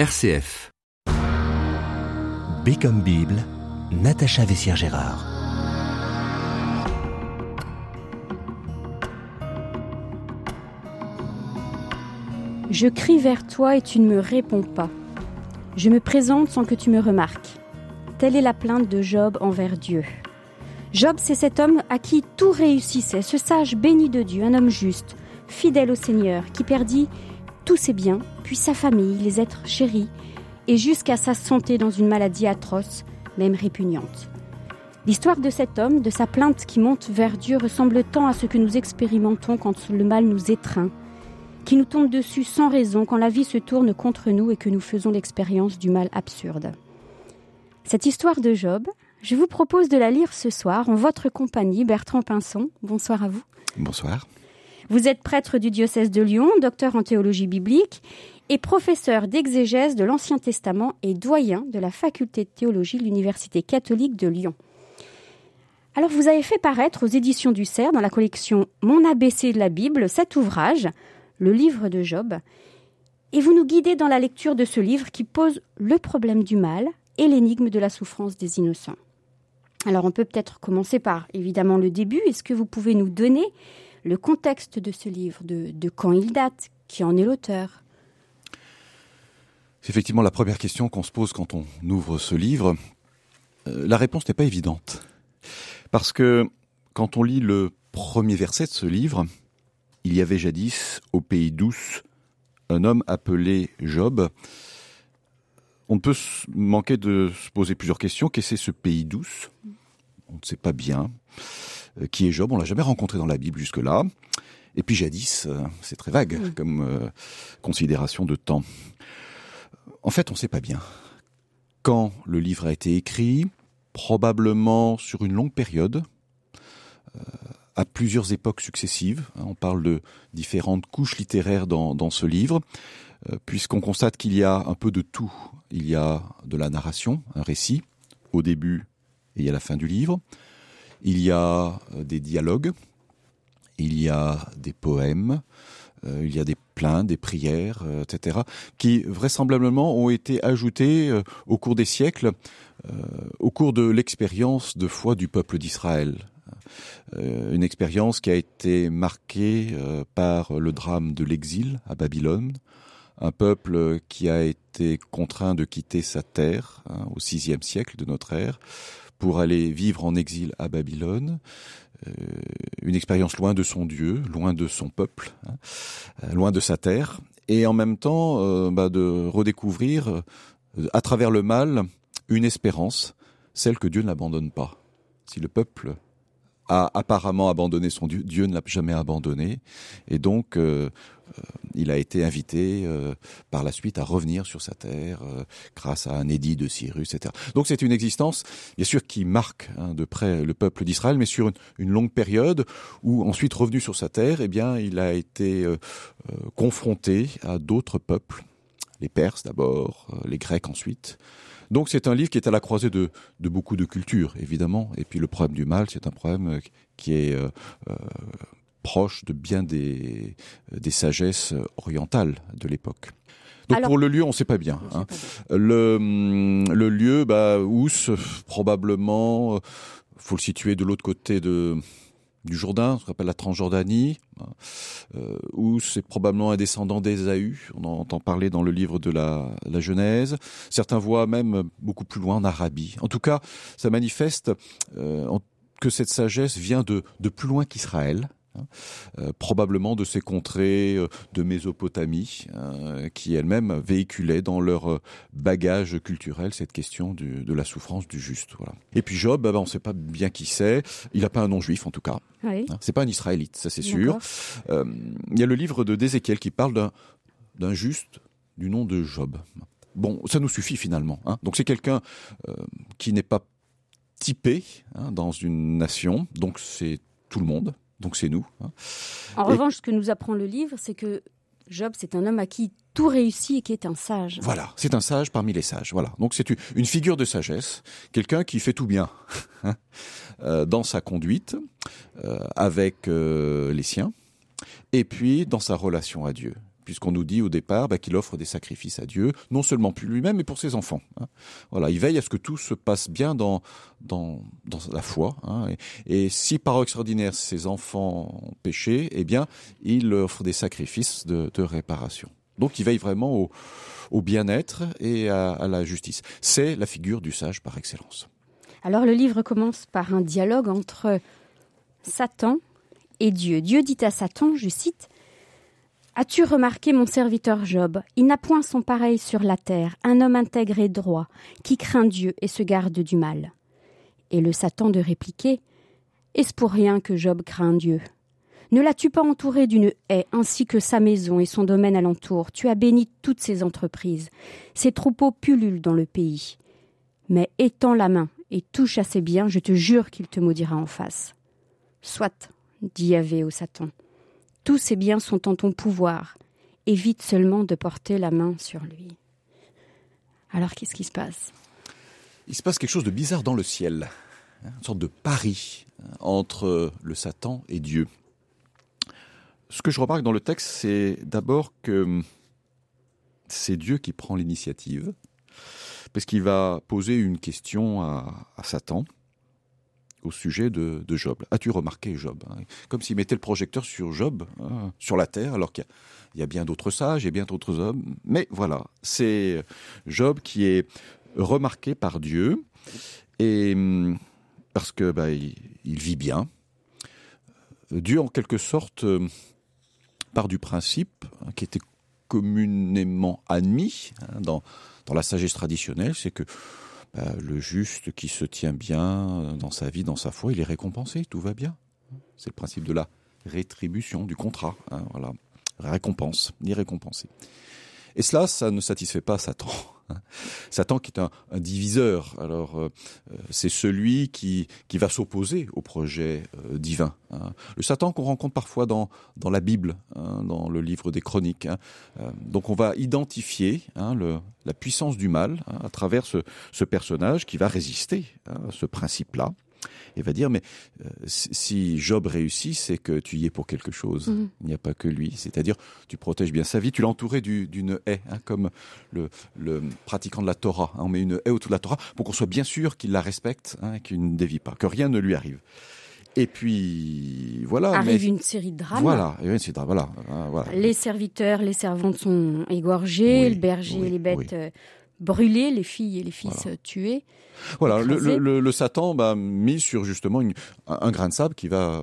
RCF. B comme Bible, Natacha Vessière-Gérard. Je crie vers toi et tu ne me réponds pas. Je me présente sans que tu me remarques. Telle est la plainte de Job envers Dieu. Job, c'est cet homme à qui tout réussissait, ce sage béni de Dieu, un homme juste, fidèle au Seigneur, qui perdit tous ses biens, puis sa famille, les êtres chéris, et jusqu'à sa santé dans une maladie atroce, même répugnante. L'histoire de cet homme, de sa plainte qui monte vers Dieu, ressemble tant à ce que nous expérimentons quand le mal nous étreint, qui nous tombe dessus sans raison, quand la vie se tourne contre nous et que nous faisons l'expérience du mal absurde. Cette histoire de Job, je vous propose de la lire ce soir en votre compagnie, Bertrand Pinson. Bonsoir à vous. Bonsoir. Vous êtes prêtre du diocèse de Lyon, docteur en théologie biblique et professeur d'exégèse de l'Ancien Testament et doyen de la faculté de théologie de l'Université catholique de Lyon. Alors vous avez fait paraître aux éditions du Cerf dans la collection Mon ABC de la Bible cet ouvrage, le livre de Job, et vous nous guidez dans la lecture de ce livre qui pose le problème du mal et l'énigme de la souffrance des innocents. Alors on peut peut-être commencer par évidemment le début. Est-ce que vous pouvez nous donner le contexte de ce livre, de, quand il date, qui en est l'auteur C'est effectivement la première question qu'on se pose quand on ouvre ce livre. Euh, la réponse n'est pas évidente. Parce que quand on lit le premier verset de ce livre, il y avait jadis au pays douce un homme appelé Job. On ne peut manquer de se poser plusieurs questions. Qu'est-ce que ce pays douce? On ne sait pas bien. Euh, qui est Job On l'a jamais rencontré dans la Bible jusque-là. Et puis jadis, euh, c'est très vague Oui. comme euh, considération de temps. En fait, on ne sait pas bien. Quand le livre a été écrit, probablement sur une longue période, euh, à plusieurs époques successives. hein, On parle de différentes couches littéraires dans, dans ce livre, euh, puisqu'on constate qu'il y a un peu de tout. Il y a de la narration, un récit, au début et à la fin du livre. Il y a euh, des dialogues, il y a des poèmes, euh, il y a des plaintes, des prières, euh, etc., qui vraisemblablement ont été ajoutés au cours des siècles, au cours de l'expérience de foi du peuple d'Israël. Une expérience qui a été marquée par le drame de l'exil à Babylone, un peuple qui a été contraint de quitter sa terre hein, au sixième siècle de notre ère pour aller vivre en exil à Babylone, euh, une expérience loin de son Dieu, loin de son peuple, hein, euh, loin de sa terre, et en même temps euh, bah, de redécouvrir à travers le mal une espérance, celle que Dieu n'abandonne pas. Si le peuple a apparemment abandonné son Dieu, Dieu ne l'a jamais abandonné, et donc euh, euh, il a été invité euh, par la suite à revenir sur sa terre grâce à un édit de Cyrus, etc. Donc c'est une existence, bien sûr, qui marque hein, de près le peuple d'Israël, mais sur une, longue période où ensuite revenu sur sa terre, eh bien, il a été confronté à d'autres peuples, les Perses d'abord, les Grecs ensuite. Donc c'est un livre qui est à la croisée de, de beaucoup de cultures, évidemment. Et puis le problème du mal, c'est un problème euh, qui est euh, euh, proche de bien des, des sagesses orientales de l'époque. Donc Alors- pour le lieu, on ne sait pas bien. Hein. sait pas bien. Le, hum, le lieu, bah, Ous, probablement, faut le situer de l'autre côté de, du Jourdain, ce qu'on appelle la Transjordanie. Euh, Ous, c'est probablement un descendant d'Ésaü. On en entend parler dans le livre de la, Genèse. Certains voient même beaucoup plus loin en Arabie. En tout cas, ça manifeste euh, que cette sagesse vient de, de plus loin qu'Israël. Hein, euh, probablement de ces contrées euh, de Mésopotamie, euh, qui elles-mêmes véhiculaient dans leur bagage culturel cette question du- de la souffrance du juste. Voilà. Et puis Job, bah, bah, on ne sait pas bien qui c'est. Il n'a pas un nom juif en tout cas. Oui. hein. C'est pas un Israélite, ça c'est sûr. Il y a le livre de d'Ézéchiel qui parle d'un juste du nom de Job. Bon, ça nous suffit finalement. hein. Donc c'est quelqu'un qui n'est pas typé hein, dans une nation, donc c'est tout le monde, donc c'est nous. hein. En Et- revanche, ce que nous apprend le livre, c'est que Job, c'est un homme à qui tout réussit et qui est un sage. Voilà, c'est un sage parmi les sages. Voilà, donc c'est une- une figure de sagesse, quelqu'un qui fait tout bien hein, euh, dans sa conduite euh, avec euh, les siens, et puis dans sa relation à Dieu. Puisqu'on nous dit au départ bah, qu'il offre des sacrifices à Dieu, non seulement pour lui-même, mais pour ses enfants. Hein. Voilà, il veille à ce que tout se passe bien dans, dans, dans la foi. Hein. Et, si par extraordinaire ses enfants ont péché, eh bien, il offre des sacrifices de, de réparation. Donc il veille vraiment au, au bien-être et à, à la justice. C'est la figure du sage par excellence. Alors le livre commence par un dialogue entre Satan et Dieu. Dieu dit à Satan, je cite, As-tu remarqué mon serviteur Job Il n'a point son pareil sur la terre, un homme intègre et droit, qui craint Dieu et se garde du mal. Et le Satan de répliquer Est-ce pour rien que Job craint Dieu? Ne l'as-tu pas entouré d'une haie, ainsi que sa maison et son domaine alentour? Tu as béni toutes ses entreprises. Ses troupeaux pullulent dans le pays. Mais étends la main et touche à ses biens, je te jure qu'il te maudira en face. Soit, dit Yahvé au Satan. Tous ces biens sont en ton pouvoir. Évite seulement de porter la main sur lui. Alors qu'est-ce qui se passe? Il se passe quelque chose de bizarre dans le ciel, hein, une sorte de pari hein, entre le Satan et Dieu. Ce que je remarque dans le texte, c'est d'abord que c'est Dieu qui prend l'initiative, parce qu'il va poser une question à Satan au sujet de, Job. As-tu remarqué Job hein Comme s'il mettait le projecteur sur Job, hein, sur la terre, alors qu'il y, a bien d'autres sages et bien d'autres hommes. Mais voilà, c'est Job qui est remarqué par Dieu, et hum, parce que bah, il, vit bien. Dieu, en quelque sorte, part du principe hein, qui était communément admis dans, dans la sagesse traditionnelle, c'est que le juste qui se tient bien dans sa vie, dans sa foi, il est récompensé, tout va bien. C'est le principe de la rétribution, du contrat. Hein, voilà. Récompense, ni récompensé. Et cela, ça ne satisfait pas Satan. Satan qui est un, diviseur. Alors, euh, c'est celui qui, qui va s'opposer au projet euh, divin. Hein. Le Satan qu'on rencontre parfois dans, dans la Bible, hein, dans le livre des Chroniques. Hein. Euh, donc, on va identifier hein, la puissance du mal à travers ce, personnage qui va résister à ce principe-là et va dire mais euh, si Job réussit, c'est que tu y es pour quelque chose. -hmm. Il n'y a pas que lui. C'est-à-dire, tu protèges bien sa vie. Tu l'as entouré d'une haie, hein, comme le, le, pratiquant de la Torah. Hein. On met une haie autour de la Torah pour qu'on soit bien sûr qu'il la respecte, hein, qu'il ne dévie pas, que rien ne lui arrive. Et puis voilà. Arrive mais, une série de drames. Voilà, une série de drames, voilà, voilà. Les serviteurs, les servantes sont égorgés, oui, le berger, oui, les bêtes. Oui euh, brûlés, les filles et les fils voilà. tués. Voilà, le, le, le, le, Satan bah, mis sur justement une, un grain de sable qui va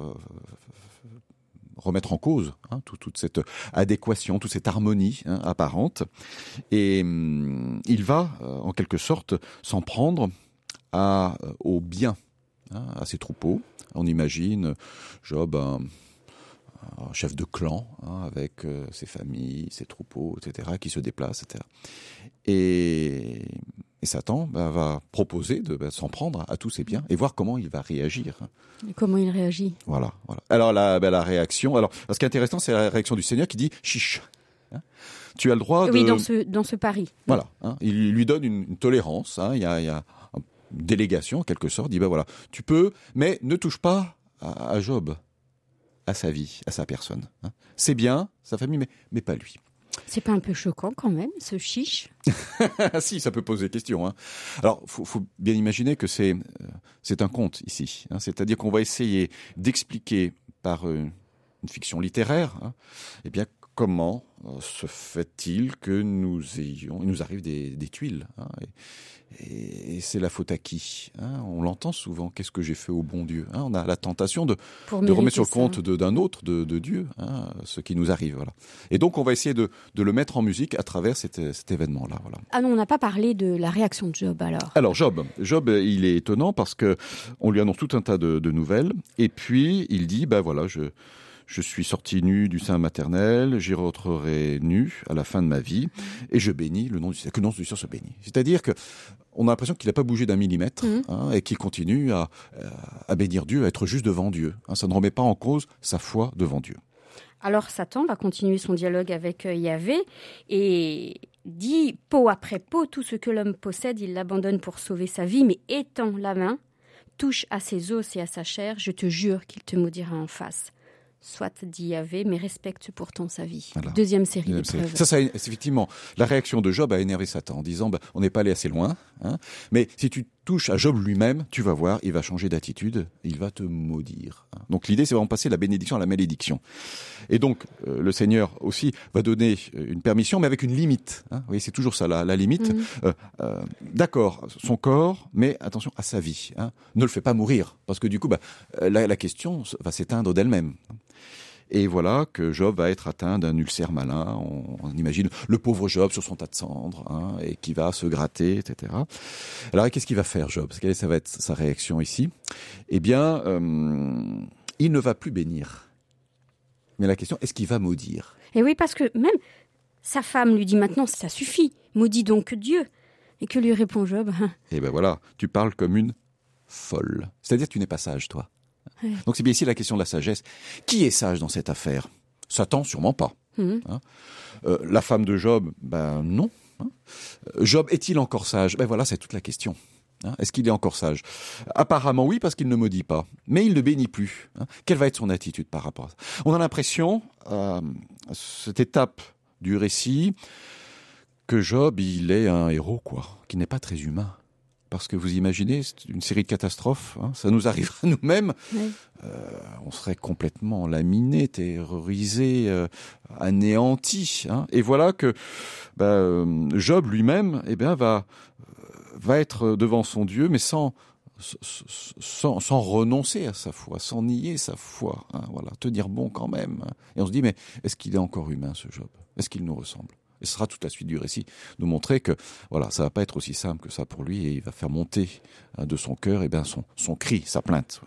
remettre en cause hein, tout, toute cette adéquation, toute cette harmonie hein, apparente. Et hum, il va, euh, en quelque sorte, s'en prendre à, euh, au bien, hein, à ses troupeaux. On imagine Job, un, un chef de clan, hein, avec euh, ses familles, ses troupeaux, etc., qui se déplacent, etc. Et, et Satan bah, va proposer de bah, s'en prendre à tous ses biens et voir comment il va réagir. Et comment il réagit Voilà. voilà. Alors la, bah, la réaction. Alors, ce qui est intéressant, c'est la réaction du Seigneur qui dit chiche. Hein tu as le droit oui, de. dans ce, dans ce pari. Voilà. Hein il lui donne une, une tolérance. Il, y a, il y a une délégation, en quelque sorte. Il dit ben voilà, tu peux, mais ne touche pas à, à Job à sa vie, à sa personne. Hein. C'est bien, sa famille, mais, mais pas lui. C'est pas un peu choquant quand même, ce chiche? Si, ça peut poser question. Hein. Alors, faut, faut bien imaginer que c'est euh, c'est un conte ici. Hein. C'est-à-dire qu'on va essayer d'expliquer par euh, une fiction littéraire, hein, eh bien comment euh, se fait-il que nous ayons, il nous arrive des, des tuiles hein, et, et c'est la faute à qui hein? On l'entend souvent. Qu'est-ce que j'ai fait au bon Dieu hein? On a la tentation de, de remettre sur le compte d'un autre, de, de Dieu, hein, ce qui nous arrive. Voilà. Et donc on va essayer de, de le mettre en musique à travers cet, cet événement-là. Voilà. Ah non, on n'a pas parlé de la réaction de Job alors. Alors Job, Job, il est étonnant parce que on lui annonce tout un tas de, de nouvelles et puis il dit, ben voilà, je je suis sorti nu du sein maternel, j'y rentrerai nu à la fin de ma vie, et je bénis le nom du Seigneur, que le nom du Seigneur se bénit. C'est-à-dire que on a l'impression qu'il n'a pas bougé d'un millimètre mmh. hein, et qu'il continue à, à, bénir Dieu, à être juste devant Dieu. Hein, ça ne remet pas en cause sa foi devant Dieu. Alors Satan va continuer son dialogue avec Yahvé et dit peau après peau, tout ce que l'homme possède, il l'abandonne pour sauver sa vie, mais étend la main, touche à ses os et à sa chair, je te jure qu'il te maudira en face soit dit Yahvé, mais respecte pourtant sa vie. Deuxième série d'épreuves. Ça, ça, effectivement, la réaction de Job a énervé Satan en disant bah, on n'est pas allé assez loin, hein, mais si tu touches à Job lui-même, tu vas voir, il va changer d'attitude, il va te maudire. Donc l'idée, c'est vraiment passer la bénédiction à la malédiction. Et donc euh, le Seigneur aussi va donner euh, une permission, mais avec une limite. Hein. Vous voyez, c'est toujours ça, la, la limite. Mm. Euh, d'accord, son corps, mais attention à sa vie. Hein. Ne le fais pas mourir, parce que du coup, bah, la, la question va s'éteindre d'elle-même. Et voilà que Job va être atteint d'un ulcère malin. On, imagine le pauvre Job sur son tas de cendres, hein, et qui va se gratter, etc. Alors qu'est-ce qu'il va faire, Job? Quelle ça va être sa réaction ici? Eh bien, euh, il ne va plus bénir. Mais la question, est-ce qu'il va maudire? Et oui, parce que même sa femme lui dit maintenant, ça suffit, maudit donc Dieu. Et que lui répond Job? Eh ben voilà, tu parles comme une folle. C'est-à-dire tu n'es pas sage, toi. Donc c'est bien ici la question de la sagesse. Qui est sage dans cette affaire? Satan, sûrement pas. Mhm. Hein? Euh, la femme de Job, ben non. Hein? Job est-il encore sage? Ben voilà, c'est toute la question. Hein Est-ce qu'il est encore sage? Apparemment oui, parce qu'il ne maudit pas. Mais il ne bénit plus. Quelle va être son attitude par rapport à ça? On a l'impression, euh, à cette étape du récit, que Job, il est un héros, quoi, qui n'est pas très humain parce que vous imaginez, c'est une série de catastrophes, hein, ça nous arrive à nous-mêmes, euh, on serait complètement laminé, terrorisé, euh, anéanti. Hein. Et voilà que bah, euh, Job lui-même eh bien, va, va être devant son Dieu, mais sans, sans, sans, renoncer à sa foi, sans nier sa foi. Hein, voilà, tenir bon quand même. Et on se dit, mais est-ce qu'il est encore humain, ce Job? Est-ce qu'il nous ressemble? Et ce sera toute la suite du récit, nous montrer que voilà, ça va pas être aussi simple que ça pour lui et il va faire monter hein, de son cœur et eh bien son, cri, sa plainte.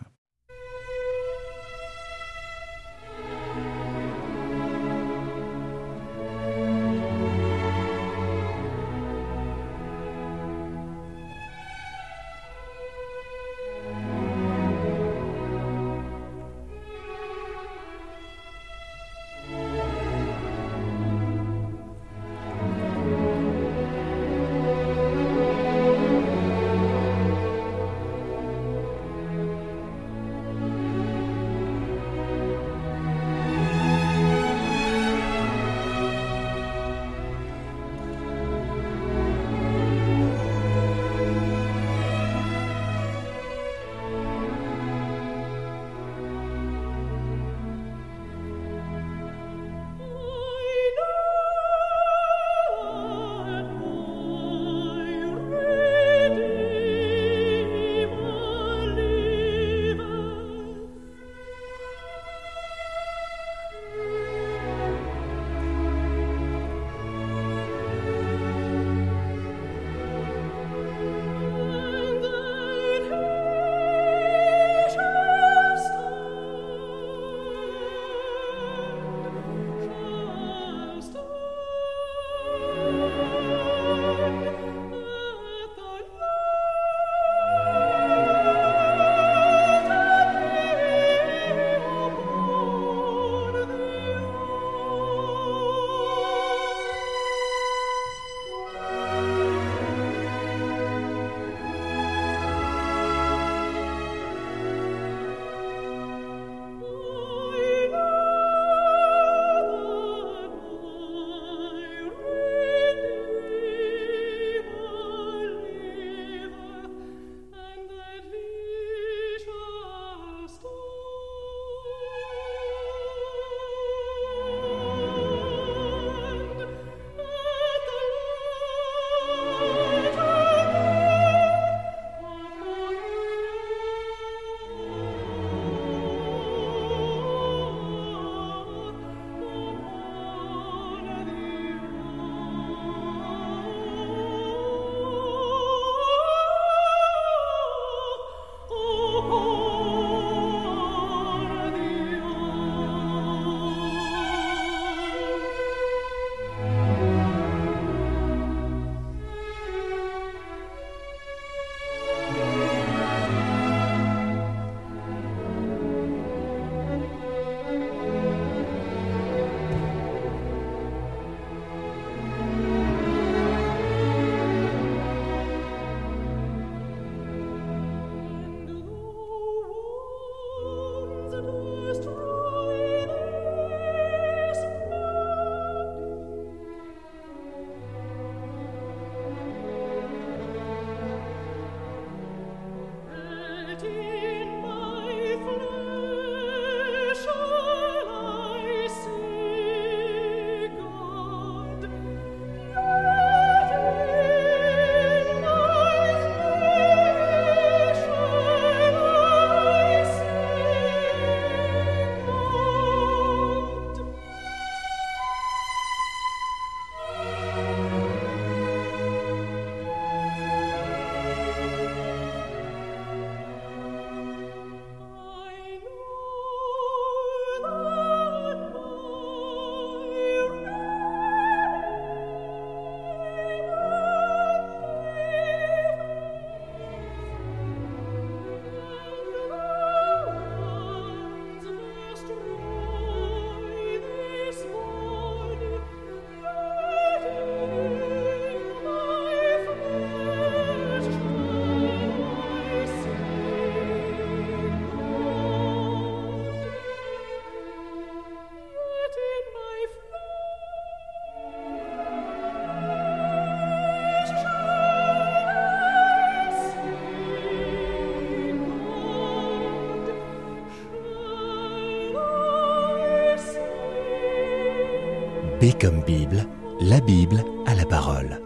Comme Bible, la Bible à la parole.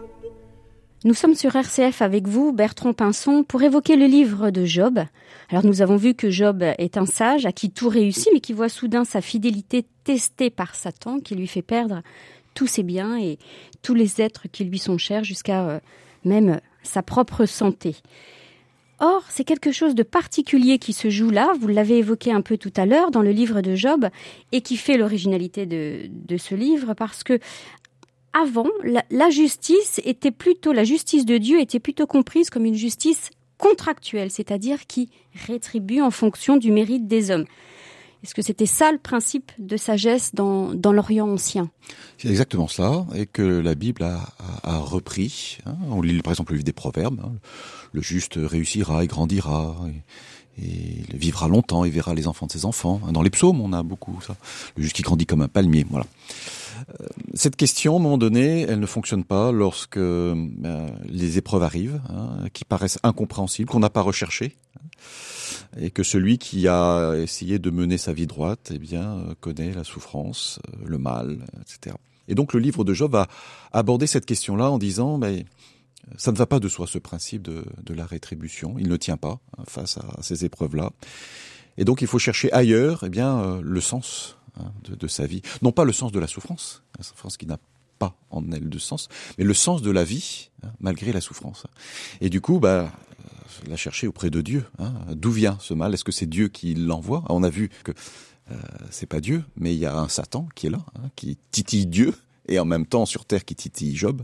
Nous sommes sur RCF avec vous, Bertrand Pinson, pour évoquer le livre de Job. Alors nous avons vu que Job est un sage à qui tout réussit, mais qui voit soudain sa fidélité testée par Satan, qui lui fait perdre tous ses biens et tous les êtres qui lui sont chers, jusqu'à euh, même sa propre santé. Or, c'est quelque chose de particulier qui se joue là, vous l'avez évoqué un peu tout à l'heure dans le livre de Job, et qui fait l'originalité de, ce livre, parce que avant, la, justice était plutôt, la justice de Dieu était plutôt comprise comme une justice contractuelle, c'est-à-dire qui rétribue en fonction du mérite des hommes. Est-ce que c'était ça le principe de sagesse dans, dans l'Orient ancien? C'est exactement ça, et que la Bible a, repris. Hein. on lit par exemple le livre des Proverbes. Hein. le juste réussira et grandira. Et, et vivra longtemps et verra les enfants de ses enfants. Dans les psaumes, on a beaucoup ça. Le juste qui grandit comme un palmier, voilà. Euh, cette question, à un moment donné, elle ne fonctionne pas lorsque ben, les épreuves arrivent, hein, qui paraissent incompréhensibles, qu'on n'a pas recherchées, hein, et que celui qui a essayé de mener sa vie droite, eh bien, euh, connaît la souffrance, le mal, etc. Et donc, le livre de Job va aborder cette question-là en disant, ben, ça ne va pas de soi ce principe de, de la rétribution, il ne tient pas hein, face à ces épreuves-là. Et donc, il faut chercher ailleurs, eh bien, le sens Hein, de, sa vie. Non pas le sens de la souffrance, la souffrance qui n'a pas en elle de sens, mais le sens de la vie, hein, malgré la souffrance. Et du coup, bah, euh, la chercher auprès de Dieu. Hein. D'où vient ce mal? Est-ce que c'est Dieu qui l'envoie? On a vu que euh, c'est pas Dieu, mais il y a un Satan qui est là, qui titille Dieu et en même temps sur terre qui titille Job.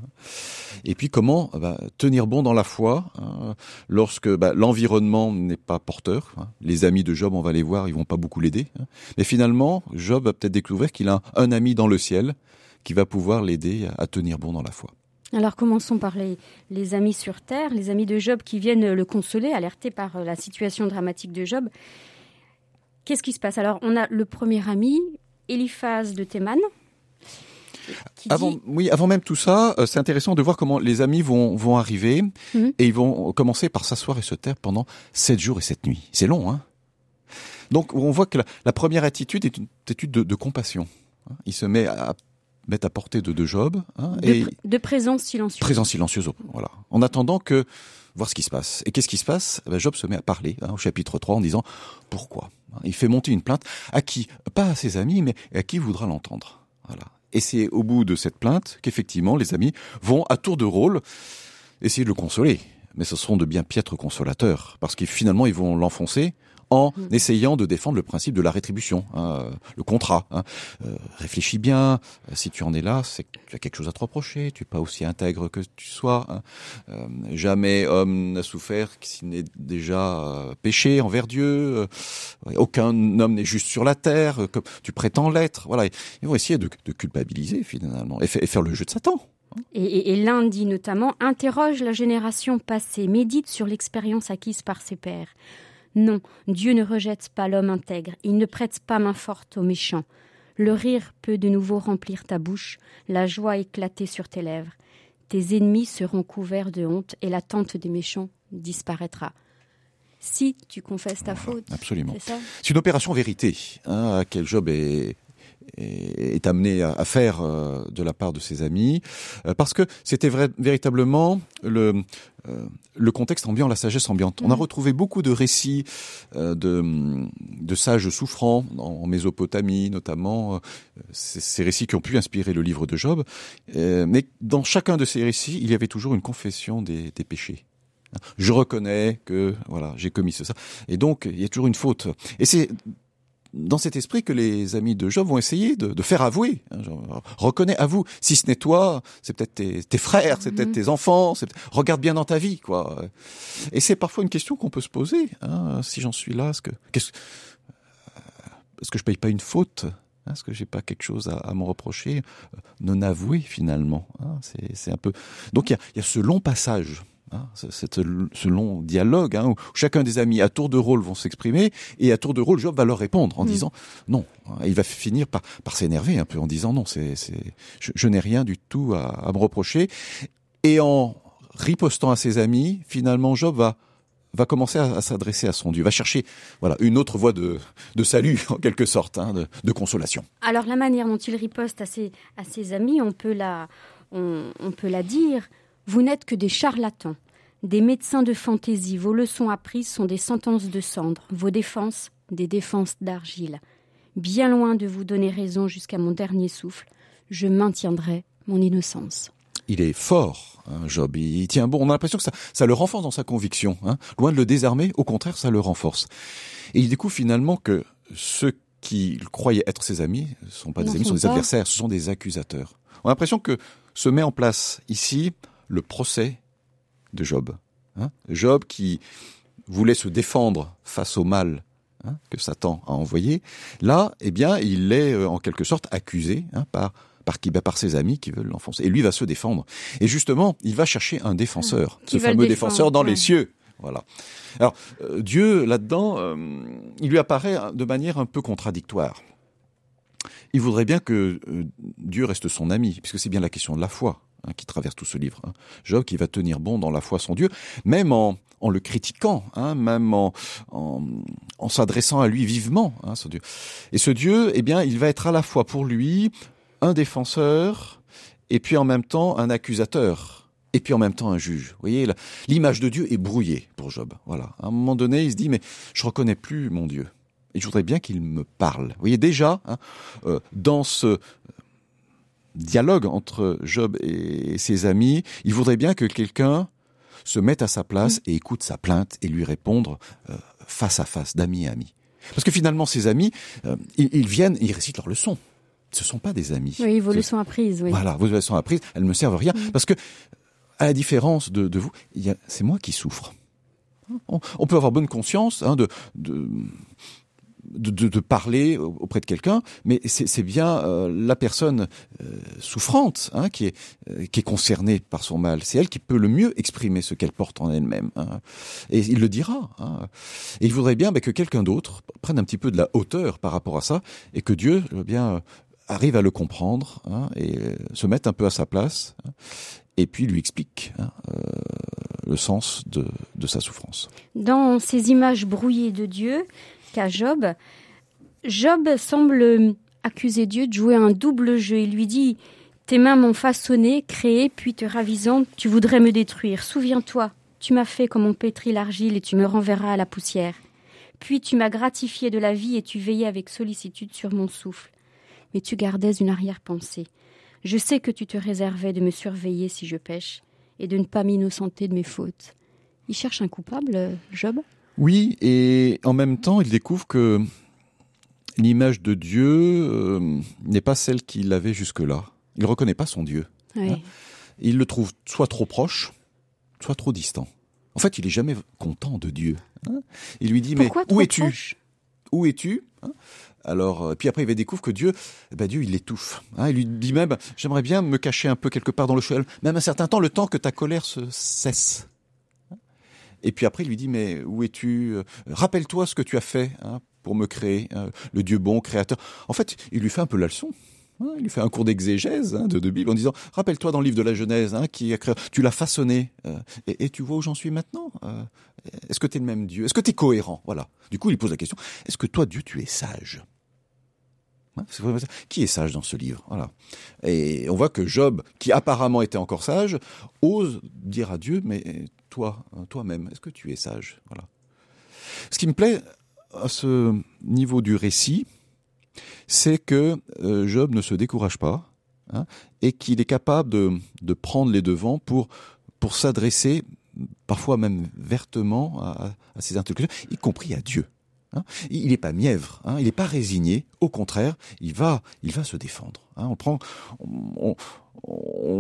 Et puis comment bah, tenir bon dans la foi hein, lorsque bah, l'environnement n'est pas porteur. Hein. Les amis de Job, on va les voir, ils vont pas beaucoup l'aider. Hein. Mais finalement, Job va peut-être découvrir qu'il a un, ami dans le ciel qui va pouvoir l'aider à, tenir bon dans la foi. Alors commençons par les, les, amis sur terre, les amis de Job qui viennent le consoler, alertés par euh, la situation dramatique de Job. Qu'est-ce qui se passe? Alors on a le premier ami, Eliphaz de Théman, avant, oui, avant même tout ça, euh, c'est intéressant de voir comment les amis vont, vont arriver mhm. et ils vont commencer par s'asseoir et se taire pendant sept jours et sept nuits. C'est long, hein Donc on voit que la, première attitude est une attitude de, compassion. Hein. il se met à mettre à portée de, de Job hein, de, et de présence silencieuse. Présence silencieuse, voilà. En attendant que voir ce qui se passe. Et qu'est-ce qui se passe? Eh ben, Job se met à parler hein, au chapitre 3 en disant pourquoi? Il fait monter une plainte à qui? Pas à ses amis, mais à qui voudra l'entendre. Voilà. Et c'est au bout de cette plainte qu'effectivement les amis vont à tour de rôle essayer de le consoler. Mais ce seront de bien piètres consolateurs, parce qu'ils finalement ils vont l'enfoncer en mm. essayant de défendre le principe de la rétribution, hein, le contrat. Hein. Euh, réfléchis bien, euh, si tu en es là, c'est que tu as quelque chose à te reprocher, tu es pas aussi intègre que tu sois. Hein. Euh, jamais homme n'a souffert s'il n'est déjà péché envers Dieu. aucun homme n'est juste sur la terre, comme tu prétends l'être. Voilà, ils vont essayer de, culpabiliser finalement et, et faire le jeu de Satan. Et, et l'un dit notamment interroge la génération passée, médite sur l'expérience acquise par ses pères. Non, Dieu ne rejette pas l'homme intègre, il ne prête pas main forte aux méchants. Le rire peut de nouveau remplir ta bouche, la joie éclater sur tes lèvres. Tes ennemis seront couverts de honte et l'attente des méchants disparaîtra. Si tu confesses ta faute. Absolument. C'est une opération vérité hein, à laquelle Job est, est amené à, faire euh, de la part de ses amis, euh, parce que c'était véritablement le, euh, le contexte ambiant, la sagesse ambiante. On a mm. retrouvé beaucoup de récits de, de sages souffrants en Mésopotamie, notamment ces, récits qui ont pu inspirer le livre de Job. mais dans chacun de ces récits, il y avait toujours une confession des, des péchés je reconnais que voilà j'ai commis ça et donc il y a toujours une faute et c'est dans cet esprit que les amis de Job vont essayer de, de faire avouer. Hein, reconnais, avoue. Si ce n'est toi, c'est peut-être tes, tes, frères, c'est peut-être mhm. tes enfants. Regarde bien dans ta vie, quoi. Et c'est parfois une question qu'on peut se poser. Hein, si j'en suis là, est-ce que, qu'est-ce, est-ce que je paye pas une faute hein, Est-ce que j'ai pas quelque chose à, à me reprocher Non avoué finalement. Hein, c'est un peu. Donc il y a, y a ce long passage Hein, ce long dialogue hein, où chacun des amis à tour de rôle vont s'exprimer et à tour de rôle Job va leur répondre en mm. disant non. Il va finir par, par s'énerver un peu en disant non, c'est, je, n'ai rien du tout à, me reprocher. Et en ripostant à ses amis, finalement Job va va commencer à, s'adresser à son Dieu, va chercher voilà une autre voie de, salut en quelque sorte, hein, de, consolation. Alors la manière dont il riposte à ses, à ses amis, on peut la, on, peut la dire. Vous n'êtes que des charlatans, des médecins de fantaisie. Vos leçons apprises sont des sentences de cendre, vos défenses des défenses d'argile. Bien loin de vous donner raison jusqu'à mon dernier souffle, je maintiendrai mon innocence il est fort, hein, Job. Il, tient bon. On a l'impression que ça, ça le renforce dans sa conviction. Hein. Loin de le désarmer, au contraire, ça le renforce. Et il découvre finalement que ceux qui croyaient être ses amis ne sont pas des amis, ce sont des adversaires, ce sont des accusateurs. On a l'impression que se met en place ici le procès de Job. Hein. Job qui voulait se défendre face au mal que Satan a envoyé. Là, eh bien, il est euh, en quelque sorte accusé par par qui? Bah, Par ses amis qui veulent l'enfoncer. Et lui va se défendre. Et justement, il va chercher un défenseur, ce fameux défenseur dans les cieux. Voilà. Alors euh, Dieu là-dedans, euh, il lui apparaît de manière un peu contradictoire. Il voudrait bien que Dieu reste son ami, puisque c'est bien la question de la foi hein, qui traverse tout ce livre. Hein. Job qui va tenir bon dans la foi son Dieu, même en, en le critiquant, hein, même en, en, en s'adressant à lui vivement, hein, Dieu. Et ce Dieu, eh bien, il va être à la fois pour lui un défenseur et puis en même temps un accusateur et puis en même temps un juge. Vous voyez, l'image de Dieu est brouillée pour Job. Voilà. À un moment donné, il se dit mais je reconnais plus mon Dieu et je voudrais bien qu'il me parle. Vous voyez déjà euh, dans ce dialogue entre Job et ses amis, il voudrait bien que quelqu'un se mette à sa place et écoute sa plainte et lui répondre euh, face à face, d'ami à ami. Parce que finalement, ses amis, euh, ils, ils, viennent, ils récitent leurs leçons ce sont pas des amis. Oui, vos leçons apprises, oui. Voilà, vos leçons apprises, elles ne me servent à rien. Mm. Parce que, à la différence de, de vous, c'est moi qui souffre. On, peut avoir bonne conscience hein, de, de, de, parler auprès de quelqu'un, mais c'est bien euh, la personne euh, souffrante hein, qui, est, euh, qui est concernée par son mal. C'est elle qui peut le mieux exprimer ce qu'elle porte en elle-même. Hein. Et il le dira. Hein. Et il voudrait bien bah, que quelqu'un d'autre prenne un petit peu de la hauteur par rapport à ça, et que Dieu eh bien arrive à le comprendre et se mettre un peu à sa place, et puis lui explique le sens de, sa souffrance. Dans ces images brouillées de Dieu qu'a Job, Job semble accuser Dieu de jouer un double jeu. Il lui dit Tes mains m'ont façonné, créé, puis te ravisant, tu voudrais me détruire. Souviens-toi, tu m'as fait comme on pétrit l'argile et tu me renverras à la poussière. Puis tu m'as gratifié de la vie et tu veillais avec sollicitude sur mon souffle mais tu gardais une arrière-pensée. Je sais que tu te réservais de me surveiller si je pêche, et de ne pas m'innocenter de mes fautes. Il cherche un coupable, Job? Oui, et en même temps, il découvre que l'image de Dieu euh, n'est pas celle qu'il avait jusque-là. Il ne reconnaît pas son Dieu. Hein. Il le trouve soit trop proche, soit trop distant. En fait, il est jamais content de Dieu. Hein. il lui dit, mais où es-tu? Où es-tu? Hein alors, euh, puis après, il va découvrir que Dieu, eh ben Dieu, il l'étouffe. Hein, il lui dit même, j'aimerais bien me cacher un peu quelque part dans le cheval, même un certain temps, le temps que ta colère se cesse. Et puis après, il lui dit, mais où es-tu Rappelle-toi ce que tu as fait hein, pour me créer, hein, le Dieu bon, créateur. En fait, il lui fait un peu la leçon. Hein, il lui fait un cours d'exégèse de, de, Bible en disant rappelle-toi dans le livre de la Genèse qui a créé, tu l'as façonné euh, et, tu vois où j'en suis maintenant euh, est-ce que tu es le même Dieu est-ce que tu es cohérent voilà du coup il pose la question est-ce que toi Dieu tu es sage qui est sage dans ce livre Voilà. Et on voit que Job, qui apparemment était encore sage, ose dire à Dieu, mais toi, hein, toi-même, est-ce que tu es sage? Voilà. Ce qui me plaît à ce niveau du récit, c'est que euh, Job ne se décourage pas hein, et qu'il est capable de, de, prendre les devants pour, pour s'adresser, parfois même vertement, à, ses interlocuteurs, y compris à Dieu. Hein. il n'est pas mièvre, hein. il n'est pas résigné. Au contraire, il va, il va se défendre. On prend,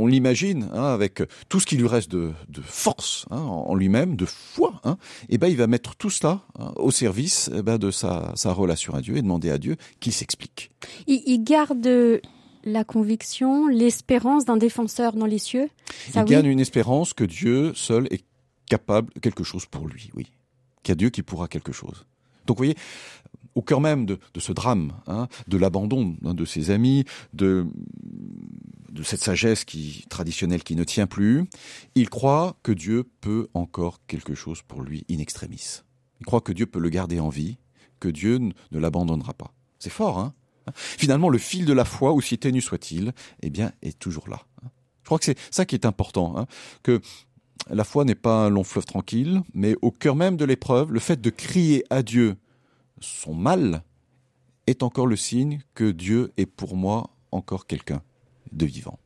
l'imagine avec tout ce qui lui reste de, force en lui-même, de foi. et ben il va mettre tout cela au service eh ben, de sa, relation à Dieu et demander à Dieu qu'il s'explique. Il, garde la conviction, l'espérance d'un défenseur dans les cieux. il garde une espérance que Dieu seul est capable quelque chose pour lui, oui. Qu'il y a Dieu qui pourra quelque chose. Donc vous voyez, au cœur même de, ce drame, hein, de l'abandon hein, de ses amis, de, de cette sagesse qui, traditionnelle qui ne tient plus, il croit que Dieu peut encore quelque chose pour lui in extremis. Il croit que Dieu peut le garder en vie, que Dieu ne l'abandonnera pas. C'est fort, hein Finalement, le fil de la foi, aussi ténu soit-il, eh bien, est toujours là. Je crois que c'est ça qui est important, hein, que la foi n'est pas un long fleuve tranquille, mais au cœur même de l'épreuve, le fait de crier à Dieu son mal est encore le signe que Dieu est pour moi encore quelqu'un de vivant.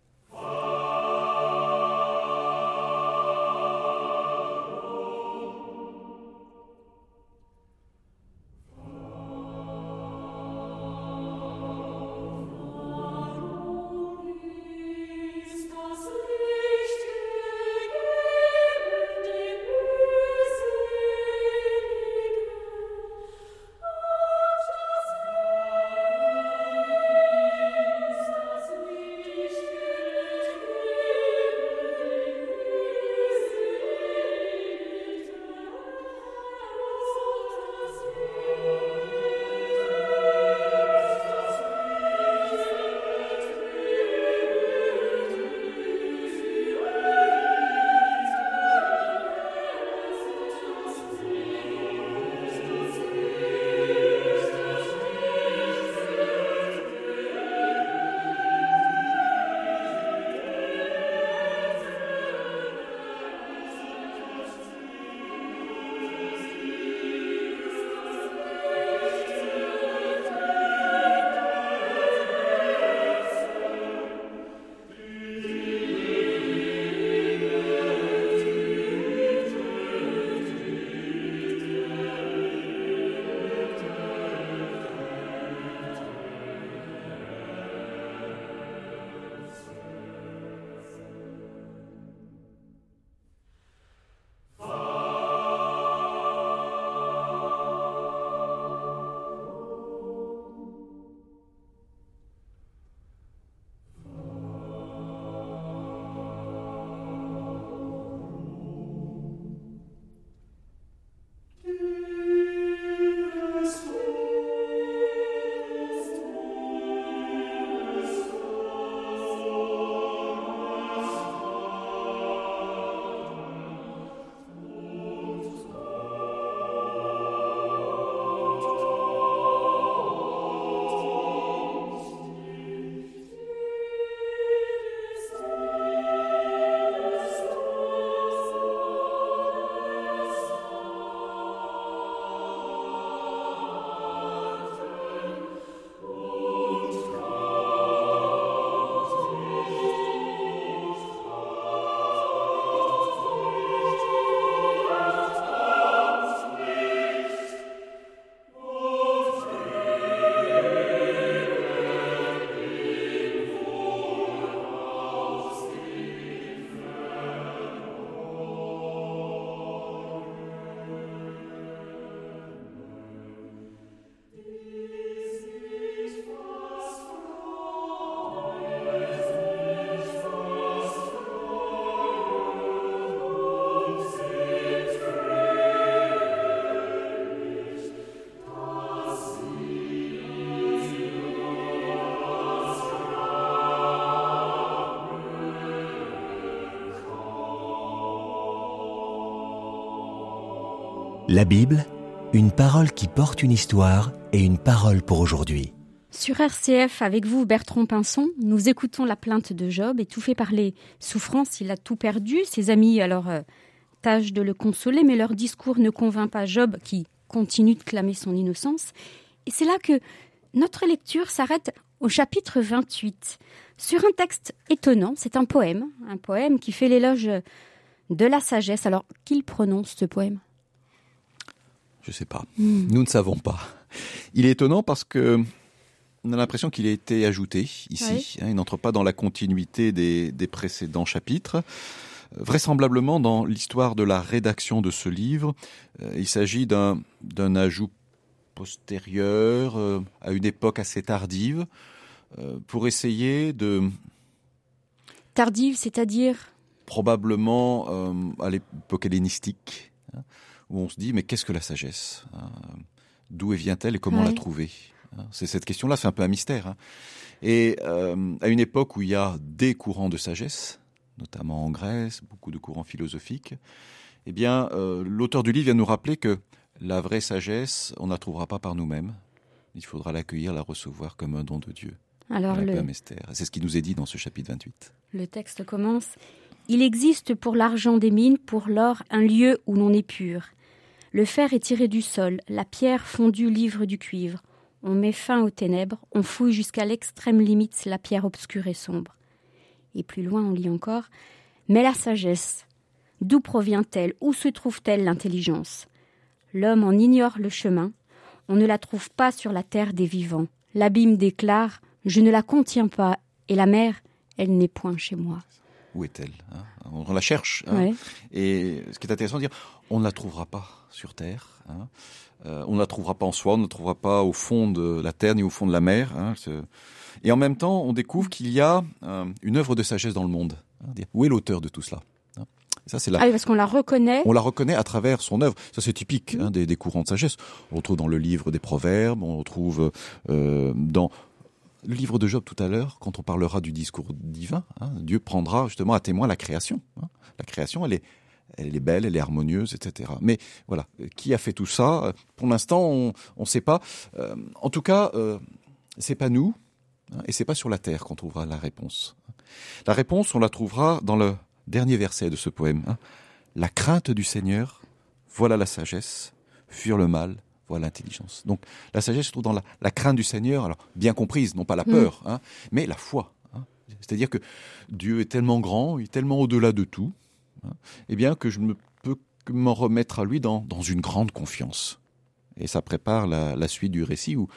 La Bible, une parole qui porte une histoire et une parole pour aujourd'hui. Sur RCF, avec vous, Bertrand Pinson, nous écoutons la plainte de Job, étouffé par les souffrances, il a tout perdu. Ses amis, alors, euh, tâchent de le consoler, mais leur discours ne convainc pas Job, qui continue de clamer son innocence. Et c'est là que notre lecture s'arrête au chapitre 28, sur un texte étonnant. C'est un poème, un poème qui fait l'éloge de la sagesse. Alors, qu'il prononce ce poème? Je ne sais pas. Hmm. Nous ne savons pas. Il est étonnant parce que on a l'impression qu'il a été ajouté ici. Hein, il n'entre pas dans la continuité des, précédents chapitres. Vraisemblablement, dans l'histoire de la rédaction de ce livre, euh, il s'agit d'un ajout postérieur, euh, à une époque assez tardive, euh, pour essayer de... Tardive, c'est-à-dire? Probablement à l'époque hellénistique. Où on se dit mais qu'est-ce que la sagesse hein? D'où vient-elle et comment la trouver hein? C'est cette question-là, c'est un peu un mystère. Hein. et euh, à une époque où il y a des courants de sagesse, notamment en Grèce, beaucoup de courants philosophiques, eh bien, euh, l'auteur du livre vient nous rappeler que la vraie sagesse, on ne la trouvera pas par nous-mêmes. Il faudra l'accueillir, la recevoir comme un don de Dieu. Alors, le... C'est ce qui nous est dit dans ce chapitre 28. Le texte commence Il existe pour l'argent des mines, pour l'or, un lieu où l'on est pur. Le fer est tiré du sol, la pierre fondue livre du cuivre. On met fin aux ténèbres, on fouille jusqu'à l'extrême limite la pierre obscure et sombre. Et plus loin, on lit encore Mais la sagesse, d'où provient-elle? Où se trouve-t-elle l'intelligence? L'homme en ignore le chemin, on ne la trouve pas sur la terre des vivants. L'abîme déclare Je ne la contiens pas, et la mer, elle n'est point chez moi. Où est-elle hein? On la cherche. Hein. et ce qui est intéressant de dire, on ne la trouvera pas sur terre. Hein. Euh, on ne la trouvera pas en soi, on ne la trouvera pas au fond de la terre ni au fond de la mer. Et en même temps, on découvre qu'il y a euh, une œuvre de sagesse dans le monde. Où est l'auteur de tout cela ça, c'est là. Ah parce qu'on la reconnaît. On la reconnaît à travers son œuvre. Ça, c'est typique hein, des, courants de sagesse. On retrouve dans le livre des Proverbes, on retrouve euh, dans le livre de Job tout à l'heure, quand on parlera du discours divin. Hein, Dieu prendra justement à témoin la création. Hein. La création, elle est, elle est belle, elle est harmonieuse, etc. Mais voilà, qui a fait tout ça? Pour l'instant, on ne sait pas. Euh, en tout cas, euh, c'est pas nous, hein, et c'est pas sur la terre qu'on trouvera la réponse. La réponse, on la trouvera dans le dernier verset de ce poème. Hein. La crainte du Seigneur, voilà la sagesse. Fuir le mal, voilà l'intelligence. Donc la sagesse se trouve dans la, crainte du Seigneur, alors bien comprise, non pas la mm. peur, hein, mais la foi. Hein. C'est-à-dire que Dieu est tellement grand, il est tellement au-delà de tout, eh bien que je ne peux que m'en remettre à lui dans, dans une grande confiance. Et ça prépare la, suite du récit où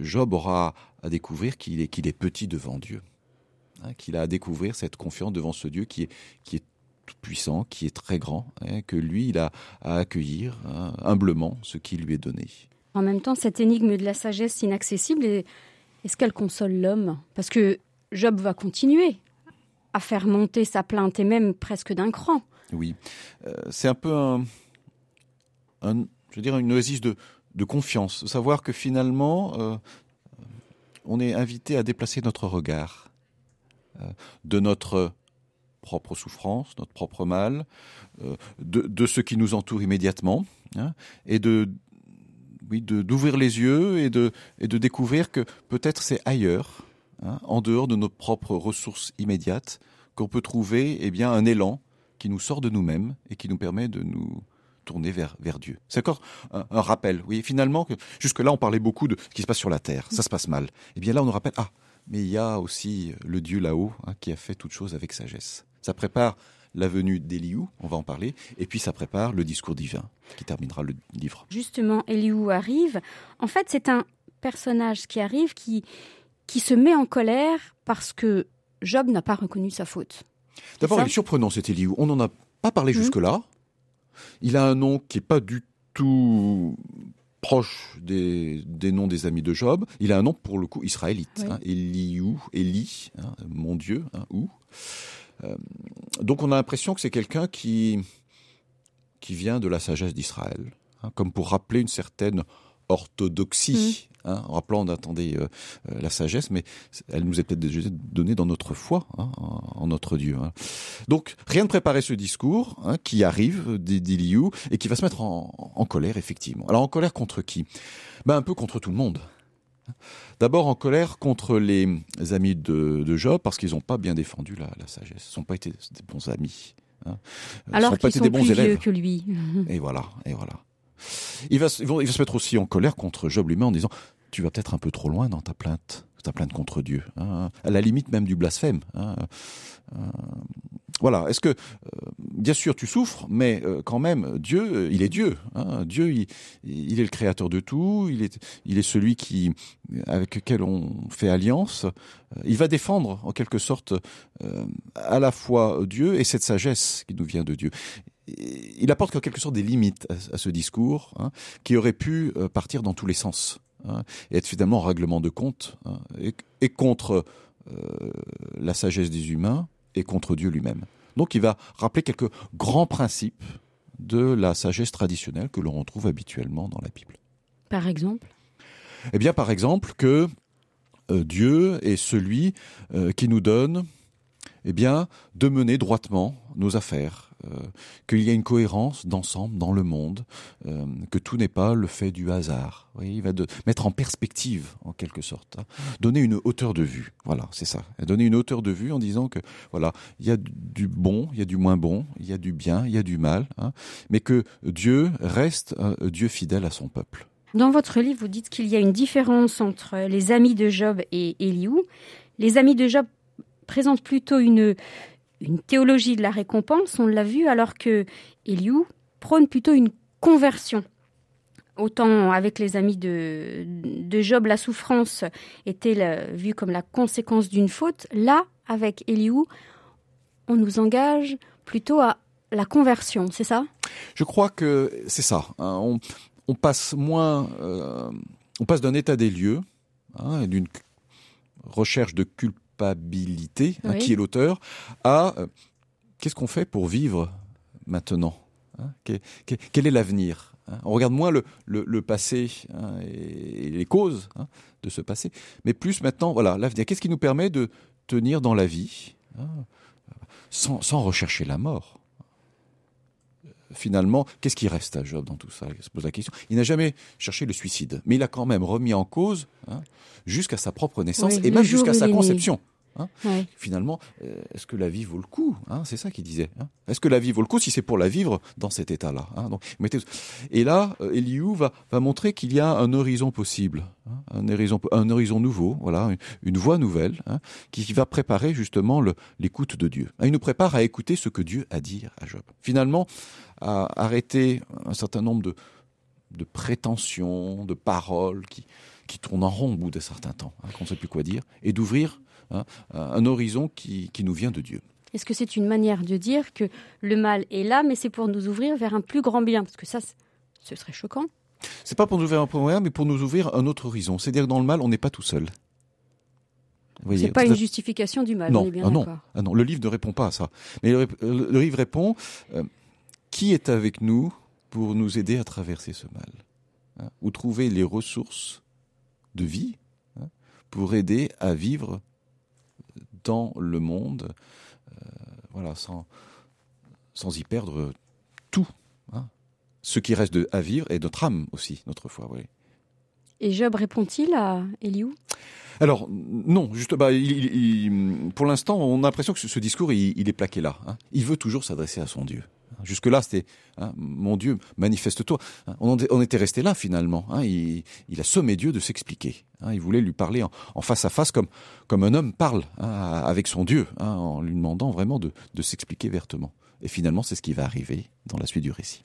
Job aura à découvrir qu'il est, qu'il est petit devant Dieu. Hein, qu'il a à découvrir cette confiance devant ce Dieu qui est, qui est tout puissant, qui est très grand, hein, que lui, il a à accueillir hein, humblement ce qui lui est donné. En même temps, cette énigme de la sagesse inaccessible, est-ce qu'elle console l'homme? Parce que Job va continuer à faire monter sa plainte, et même presque d'un cran. Oui, euh, c'est un peu un, je veux dire, une oasis de, de confiance, savoir que finalement, euh, on est invité à déplacer notre regard euh, de notre propre souffrance, notre propre mal, euh, de, ce qui nous entoure immédiatement, hein, et de oui, d'ouvrir les yeux et de, et de découvrir que peut-être c'est ailleurs, hein, en dehors de nos propres ressources immédiates, qu'on peut trouver eh bien, un élan qui nous sort de nous-mêmes et qui nous permet de nous tourner vers, vers Dieu. C'est encore un, rappel. Oui, finalement, que jusque-là, on parlait beaucoup de ce qui se passe sur la terre. Ça se passe mal. Et eh bien là, on nous rappelle, ah, mais il y a aussi le Dieu là-haut hein, qui a fait toute chose avec sagesse. Ça prépare la venue d'Eliou, on va en parler, et puis ça prépare le discours divin qui terminera le livre. Justement, Eliou arrive. En fait, c'est un personnage qui arrive qui, qui se met en colère parce que Job n'a pas reconnu sa faute. D'abord, il est surprenant cet Eliou. On n'en a pas parlé mhm. jusque-là. Il a un nom qui n'est pas du tout proche des, des, noms des amis de Job. Il a un nom pour le coup israélite, hein, Eliou, Eli, hein, mon Dieu, hein, ou. Euh, donc on a l'impression que c'est quelqu'un qui qui vient de la sagesse d'Israël, hein, comme pour rappeler une certaine orthodoxie. Mm. Hein, en rappelant, on attendait euh, euh, la sagesse, mais elle nous est peut-être déjà donnée dans notre foi, hein, en, notre Dieu. Hein. Donc, rien de préparer ce discours qui arrive d'Iliou et qui va se mettre en, en, colère, effectivement. Alors, en colère contre qui? Ben, Un peu contre tout le monde. D'abord en colère contre les amis de, de Job parce qu'ils n'ont pas bien défendu la, la sagesse, ils n'ont pas été des bons amis. Hein. Alors qu'ils sont, plus élèves. vieux que lui. Et voilà, et voilà. Il va, il va se mettre aussi en colère contre Job lui-même en disant tu vas peut-être un peu trop loin dans ta plainte, ta plainte contre Dieu, hein, à la limite même du blasphème. Hein, euh, voilà. Est-ce que, euh, bien sûr, tu souffres, mais euh, quand même, Dieu, il est Dieu. Hein, Dieu, il, est le créateur de tout. Il est, il est celui qui, avec lequel on fait alliance. Il va défendre, en quelque sorte, à la fois Dieu et cette sagesse qui nous vient de Dieu il apporte en quelque sorte des limites à, ce discours hein, qui aurait pu partir dans tous les sens. Hein, et être finalement en règlement de compte, et, contre euh, la sagesse des humains et contre Dieu lui-même. Donc il va rappeler quelques grands principes de la sagesse traditionnelle que l'on retrouve habituellement dans la Bible. Par exemple? Eh bien, par exemple, que euh, Dieu est celui euh, qui nous donne eh bien, de mener droitement nos affaires, qu'il y a une cohérence d'ensemble dans le monde, euh, que tout n'est pas le fait du hasard. Il va de, mettre en perspective, en quelque sorte, hein. donner une hauteur de vue. Voilà, c'est ça. Donner une hauteur de vue en disant que voilà, il y a du bon, il y a du moins bon, il y a du bien, il y a du mal, hein, mais que Dieu reste un Dieu fidèle à son peuple. Dans votre livre, vous dites qu'il y a une différence entre les amis de Job et Eliou. Les amis de Job présente plutôt une, une théologie de la récompense, on l'a vu, alors que Eliou prône plutôt une conversion. Autant avec les amis de, Job, la souffrance était vue comme la conséquence d'une faute. Là, avec Eliou, on nous engage plutôt à la conversion, c'est ça? Je crois que c'est ça. Hein. On, on, passe moins, euh, on passe d'un état des lieux, hein, d'une recherche de culpabilité culpabilité, hein, qui est l'auteur, à euh, qu'est-ce qu'on fait pour vivre maintenant hein, quel, est l'avenir hein. On regarde moins le, le, passé et, les causes de ce passé, mais plus maintenant, voilà, l'avenir. Qu'est-ce qui nous permet de tenir dans la vie sans, sans rechercher la mort? Finalement, qu'est-ce qui reste à Job dans tout ça? Il se pose la question. Il n'a jamais cherché le suicide, mais il a quand même remis en cause jusqu'à sa propre naissance et même jusqu'à sa conception. Hein. Finalement, euh, est-ce que la vie vaut le coup hein? C'est ça qu'il disait. Hein. est-ce que la vie vaut le coup si c'est pour la vivre dans cet état-là Et là, euh, Eliou va, va montrer qu'il y a un horizon possible, un, horizon, un horizon nouveau, voilà, une, voie nouvelle, qui, va préparer justement l'écoute de Dieu. Il nous prépare à écouter ce que Dieu a dit à Job. Finalement, à arrêter un certain nombre de, de prétentions, de paroles qui, qui tournent en rond au bout d'un certain temps, qu'on ne sait plus quoi dire, et d'ouvrir Hein, un horizon qui, nous vient de Dieu. Est-ce que c'est une manière de dire que le mal est là, mais c'est pour nous ouvrir vers un plus grand bien? Parce que ça, ce serait choquant. C'est pas pour nous ouvrir un plus grand bien, mais pour nous ouvrir un autre horizon. C'est-à-dire que dans le mal, on n'est pas tout seul. C'est pas une justification du mal, non, on est bien ah non, ah non, le livre ne répond pas à ça. Mais le, livre répond euh, qui est avec nous pour nous aider à traverser ce mal hein, Ou trouver les ressources de vie hein, pour aider à vivre dans le monde, euh, voilà, sans, sans y perdre tout. Hein. Ce qui reste de, à vivre est notre âme aussi, notre foi. Oui. Et Job répond-il à Eliou? Alors non, juste bah, il, pour l'instant, on a l'impression que ce, discours il, est plaqué là. Hein. Il veut toujours s'adresser à son Dieu. Jusque-là, c'était hein, mon Dieu, manifeste-toi. Hein, on, était resté là finalement. Hein, il, a sommé Dieu de s'expliquer. il voulait lui parler en, face à face comme, un homme parle avec son Dieu, en lui demandant vraiment de s'expliquer vertement. Et finalement, c'est ce qui va arriver dans la suite du récit.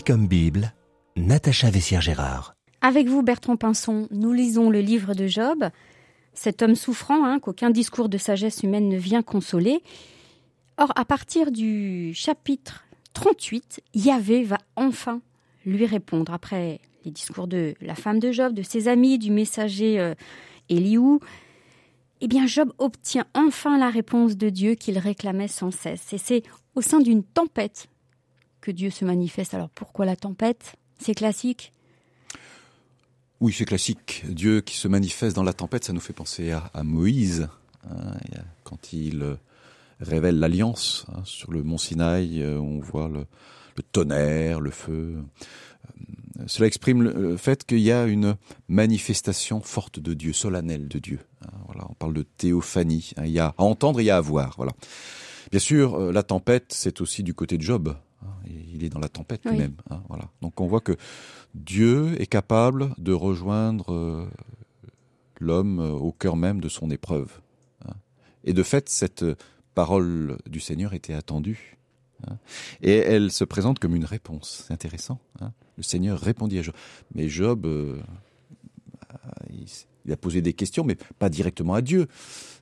Comme Bible, Natacha Vessière-Gérard. Avec vous, Bertrand Pinson, nous lisons le livre de Job, cet homme souffrant hein, qu'aucun discours de sagesse humaine ne vient consoler. Or, à partir du chapitre 38, Yahvé va enfin lui répondre après les discours de la femme de Job, de ses amis, du messager euh, Eliou. Eh bien, Job obtient enfin la réponse de Dieu qu'il réclamait sans cesse. Et c'est au sein d'une tempête que Dieu se manifeste. Alors pourquoi la tempête? C'est classique? Oui, c'est classique. Dieu qui se manifeste dans la tempête, ça nous fait penser à, Moïse, hein, quand il euh, révèle l'alliance hein, sur le mont Sinaï, euh, on voit le, tonnerre, le feu. Euh, cela exprime le fait qu'il y a une manifestation forte de Dieu, solennelle de Dieu. Hein, voilà, on parle de théophanie. il y a à entendre, il y a à voir. Voilà. Bien sûr, la tempête, c'est aussi du côté de Job. Il est dans la tempête lui-même. Hein, voilà. Donc on voit que Dieu est capable de rejoindre euh, l'homme euh, au cœur même de son épreuve. Hein. Et de fait, cette parole du Seigneur était attendue. Hein. Et elle se présente comme une réponse. C'est intéressant. Le Seigneur répondit à Job. Mais Job, euh, il, a posé des questions, mais pas directement à Dieu.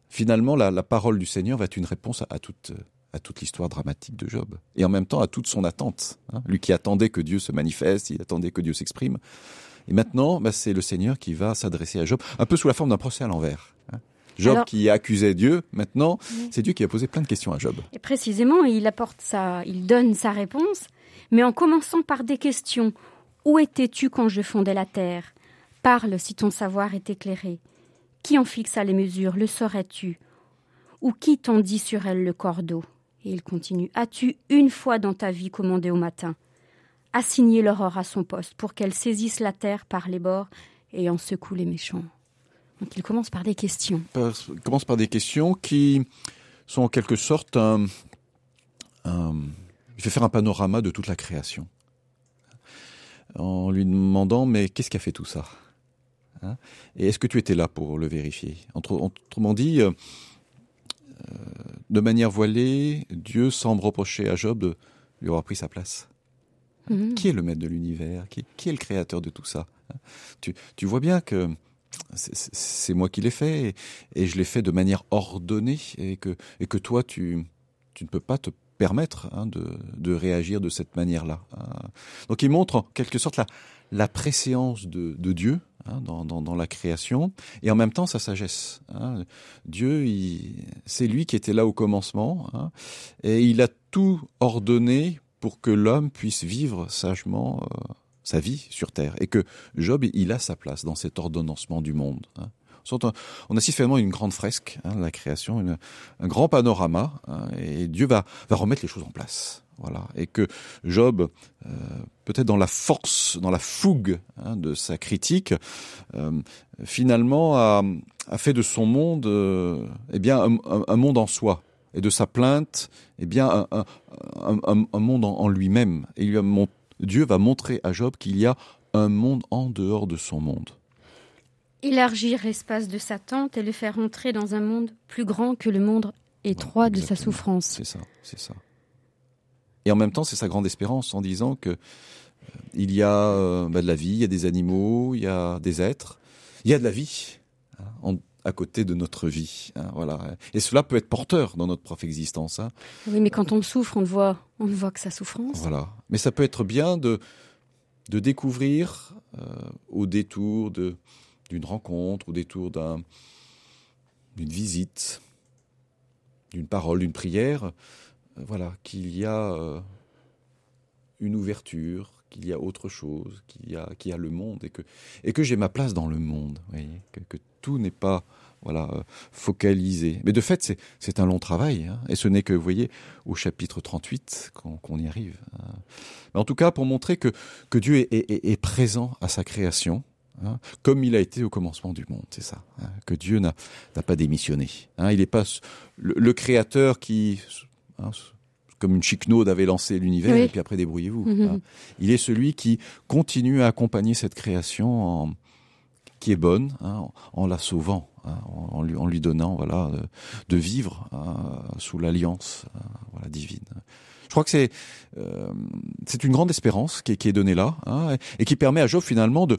Finalement, la, parole du Seigneur va être une réponse à, à toute à toute l'histoire dramatique de Job, et en même temps à toute son attente. Hein. Lui qui attendait que Dieu se manifeste, il attendait que Dieu s'exprime. Et maintenant, bah, c'est le Seigneur qui va s'adresser à Job, un peu sous la forme d'un procès à l'envers. Hein. Job qui accusait Dieu, maintenant, c'est Dieu qui a posé plein de questions à Job. Et précisément, il apporte ça, il donne sa réponse, mais en commençant par des questions. Où étais-tu quand je fondais la terre? Parle si ton savoir est éclairé. Qui en fixa les mesures? Le saurais-tu? Ou qui tendit sur elle le cordeau? Et il continue. As-tu une fois dans ta vie commandé au matin Assigné l'aurore à son poste pour qu'elle saisisse la terre par les bords et en secoue les méchants? Donc il commence par des questions. il commence par des questions qui sont en quelque sorte un, il fait faire un panorama de toute la création. En lui demandant mais qu'est-ce qui a fait tout ça? Hein? Et est-ce que tu étais là pour le vérifier? Autrement dit, euh, de manière voilée, Dieu semble reprocher à Job de lui avoir pris sa place. Mhm. Qui est le maître de l'univers? Qui, est le créateur de tout ça? Tu, vois bien que c'est moi qui l'ai fait et, je l'ai fait de manière ordonnée et que, et que toi, tu, tu ne peux pas te permettre hein, de, réagir de cette manière-là. Hein. Donc il montre en quelque sorte la, la préséance de, de Dieu Hein, dans, dans, la création, et en même temps sa sagesse. Dieu, c'est lui qui était là au commencement, et il a tout ordonné pour que l'homme puisse vivre sagement euh, sa vie sur terre, et que Job, il a sa place dans cet ordonnancement du monde. Hein. On assiste finalement à une grande fresque, hein, la création, un grand panorama, et Dieu va, remettre les choses en place. Voilà, et que Job, euh, peut-être dans la force, dans la fougue hein, de sa critique, euh, finalement a, fait de son monde, euh, eh bien, un, monde en soi, et de sa plainte, eh bien, un, monde en, lui-même. Et Dieu va montrer à Job qu'il y a un monde en dehors de son monde. Élargir l'espace de sa tente et le faire entrer dans un monde plus grand que le monde étroit de sa souffrance. C'est ça, c'est ça. Et en même temps, c'est sa grande espérance en disant que euh, il y a euh, bah, de la vie, il y a des animaux, il y a des êtres, il y a de la vie hein, à côté de notre vie. Hein, voilà. Et cela peut être porteur dans notre propre existence. Hein. Oui, mais quand on souffre, on ne voit, on ne voit que sa souffrance. Voilà. Mais ça peut être bien de de découvrir euh, au détour de d'une rencontre, au détour d'un d'une visite, d'une parole, d'une prière, voilà, qu'il y a euh, une ouverture, qu'il y a autre chose, qu'il y a, y a le monde et que, et que j'ai ma place dans le monde, voyez, que, tout n'est pas voilà euh, focalisé. Mais de fait, c'est, un long travail, hein, et ce n'est que, vous voyez, au chapitre 38 qu'on, y arrive. Hein. Mais en tout cas, pour montrer que, que Dieu est, est, présent à sa création, hein, comme il a été au commencement du monde, c'est ça. que Dieu n'a, pas démissionné. il n'est pas le créateur qui Hein, comme une chicnaude avait lancé l'univers, et puis après débrouillez-vous. Mhm. Hein. Il est celui qui continue à accompagner cette création qui est bonne, hein, en, la sauvant, en, lui, en, lui, donnant voilà, de, vivre sous l'alliance voilà, divine. Je crois que c'est euh, c'est une grande espérance qui est, qui est donnée là hein, et qui permet à Job finalement de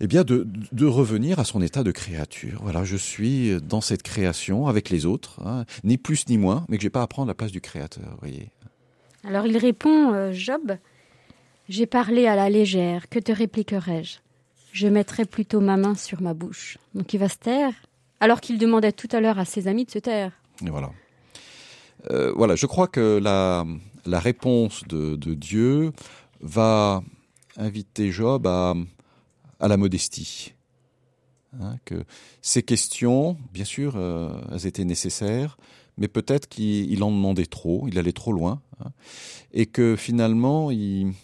eh bien de, de revenir à son état de créature. Voilà, je suis dans cette création avec les autres, hein, ni plus ni moins, mais que j'ai pas à prendre la place du créateur. Voyez. Alors il répond, euh, Job, j'ai parlé à la légère, que te répliquerai-je? Je mettrai plutôt ma main sur ma bouche. Donc il va se taire, alors qu'il demandait tout à l'heure à ses amis de se taire. Et voilà. Euh, voilà, je crois que la, la réponse de, de Dieu va inviter Job à, à la modestie. Hein, que ces questions, bien sûr, euh, elles étaient nécessaires, mais peut-être qu'il en demandait trop, il allait trop loin, hein, et que finalement, il,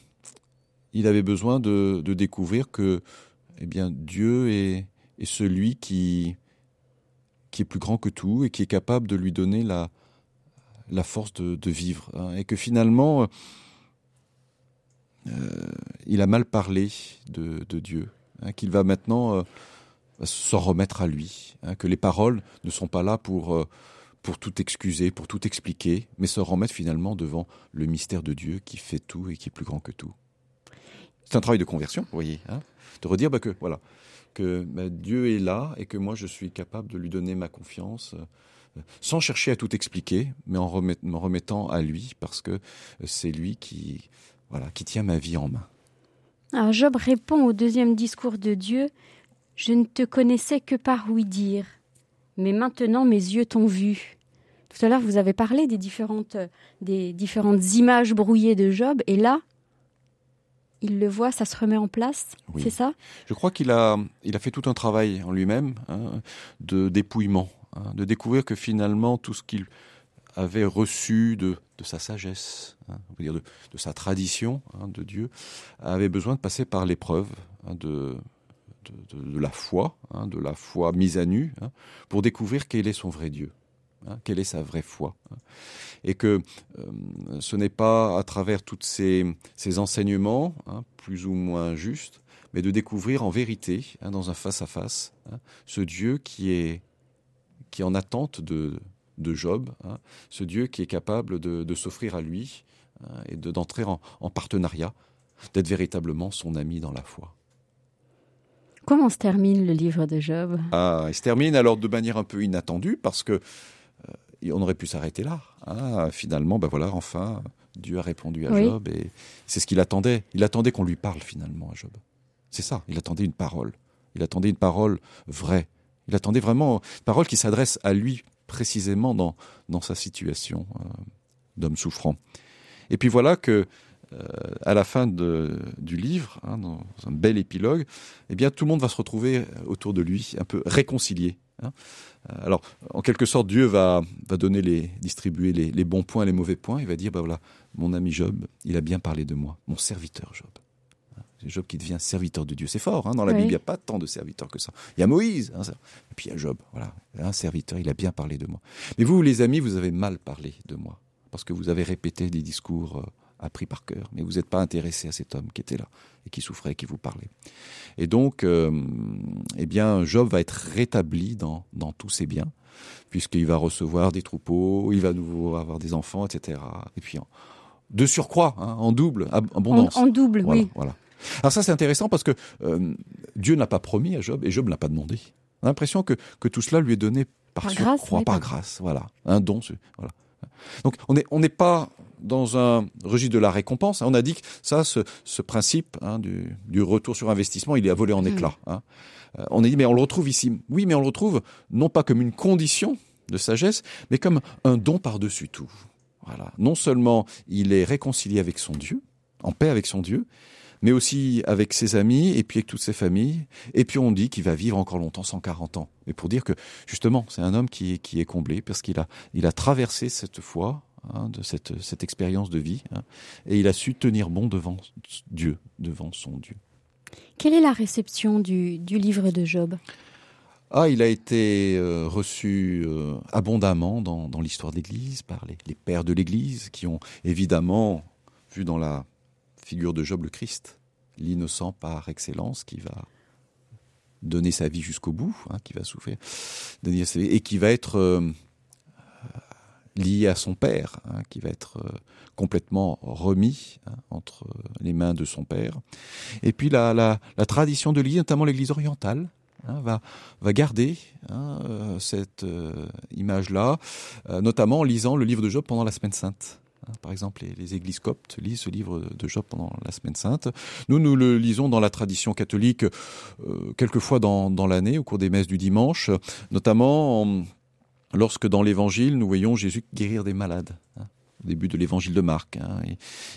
avait besoin de, découvrir que eh bien, Dieu est, celui qui, est plus grand que tout et qui est capable de lui donner la, force de, vivre. Hein, et que finalement, euh, il a mal parlé de Dieu hein, qu'il va maintenant euh, s'en remettre à lui, hein, que les paroles ne sont pas là pour, euh, pour tout excuser, pour tout expliquer, mais se remettre finalement devant le mystère de Dieu qui fait tout et qui est plus grand que tout. C'est un travail de conversion, vous voyez, hein, de redire bah, que voilà que bah, Dieu est là et que moi je suis capable de lui donner ma confiance euh, sans chercher à tout expliquer, mais en remet, me remettant à lui parce que c'est lui qui voilà qui tient ma vie en main. Alors Job répond au deuxième discours de Dieu Je ne te connaissais que par oui dire, mais maintenant mes yeux t'ont vu. Tout à l'heure, vous avez parlé des différentes, des différentes images brouillées de Job, et là, il le voit, ça se remet en place, Oui. c'est ça? Je crois qu'il a, il a fait tout un travail en lui-même hein, de dépouillement, hein, de découvrir que finalement tout ce qu'il avait reçu de, de sa sagesse, hein, on peut dire de, sa tradition hein, de Dieu, avait besoin de passer par l'épreuve hein, de, de, la foi, de la foi mise à nu, pour découvrir quel est son vrai Dieu. Quelle est sa vraie foi et que euh, ce n'est pas à travers tous ces, ces enseignements plus ou moins justes mais de découvrir en vérité dans un face à face hein, ce Dieu qui est qui est en attente de, de Job hein, ce Dieu qui est capable de, de s'offrir à lui hein, et de d'entrer en, en partenariat d'être véritablement son ami dans la foi Comment se termine le livre de Job? Ah, il se termine alors de manière un peu inattendue parce que euh, on aurait pu s'arrêter là. Ah, finalement, ben voilà, enfin, Dieu a répondu à Oui. Job et c'est ce qu'il attendait. Il attendait qu'on lui parle finalement à Job. C'est ça, il attendait une parole. Il attendait une parole vraie. Il attendait vraiment une parole qui s'adresse à lui précisément dans, dans sa situation euh, d'homme souffrant. Et puis voilà que euh, à la fin du livre, hein, dans un bel épilogue, eh bien tout le monde va se retrouver autour de lui, un peu réconcilié. Hein. Euh, Alors, en quelque sorte, Dieu va, va donner les, distribuer les, les bons points, les mauvais points. Il va dire, bah voilà, mon ami Job, il a bien parlé de moi, mon serviteur Job. C'est Job qui devient serviteur de Dieu. C'est fort, hein, dans la Oui. Bible, il n'y a pas tant de serviteurs que ça. Il y a Moïse, hein, ça. et puis il y a Job. Voilà, un serviteur, il a bien parlé de moi. Mais vous, les amis, vous avez mal parlé de moi, parce que vous avez répété des discours euh, appris par cœur, mais vous n'êtes pas intéressé à cet homme qui était là et qui souffrait, qui vous parlait. Et donc, euh, eh bien, Job va être rétabli dans, dans tous ses biens, puisqu'il va recevoir des troupeaux, il va nouveau avoir des enfants, etc. Et puis, en, de surcroît, hein, en double, en, abondance. en double, Voilà, oui. voilà. Alors ça, c'est intéressant parce que euh, Dieu n'a pas promis à Job et Job ne l'a pas demandé. On a l'impression que, que tout cela lui est donné par, Par grâce, oui, par grâce, voilà, un don. Voilà. Donc on n'est on pas dans un registre de la récompense. hein. On a dit que ça, ce, ce principe hein, du, du retour sur investissement, il est à voler en Mhm. éclats. hein. Euh, on a dit, mais on le retrouve ici. Oui, mais on le retrouve non pas comme une condition de sagesse, mais comme un don par-dessus tout. Voilà. Non seulement il est réconcilié avec son Dieu, en paix avec son Dieu, mais aussi avec ses amis et puis avec toutes ses familles. Et puis on dit qu'il va vivre encore longtemps, 140 ans. Et pour dire que justement, c'est un homme qui est, qui est comblé parce qu'il a, il a traversé cette foi, hein, de cette, cette expérience de vie, hein, et il a su tenir bon devant Dieu, devant son Dieu. Quelle est la réception du, du livre de Job? Ah, il a été euh, reçu euh, abondamment dans, dans l'histoire de l'Église par les, les pères de l'Église qui ont évidemment vu dans la figure de Job le Christ, l'innocent par excellence qui va donner sa vie jusqu'au bout, hein, qui va souffrir, et qui va être euh, lié à son père, hein, qui va être complètement remis hein, entre les mains de son père. Et puis la, tradition de l'Église, notamment l'Église orientale, va, garder euh, cette euh, image-là, euh, notamment en lisant le livre de Job pendant la semaine sainte. Hein, par exemple, les, églises coptes lisent ce livre de Job pendant la semaine sainte. Nous, nous le lisons dans la tradition catholique euh, quelquefois dans, dans l'année, au cours des messes du dimanche, notamment en, lorsque dans l'Évangile, nous voyons Jésus guérir des malades au début de l'évangile de Marc. Hein.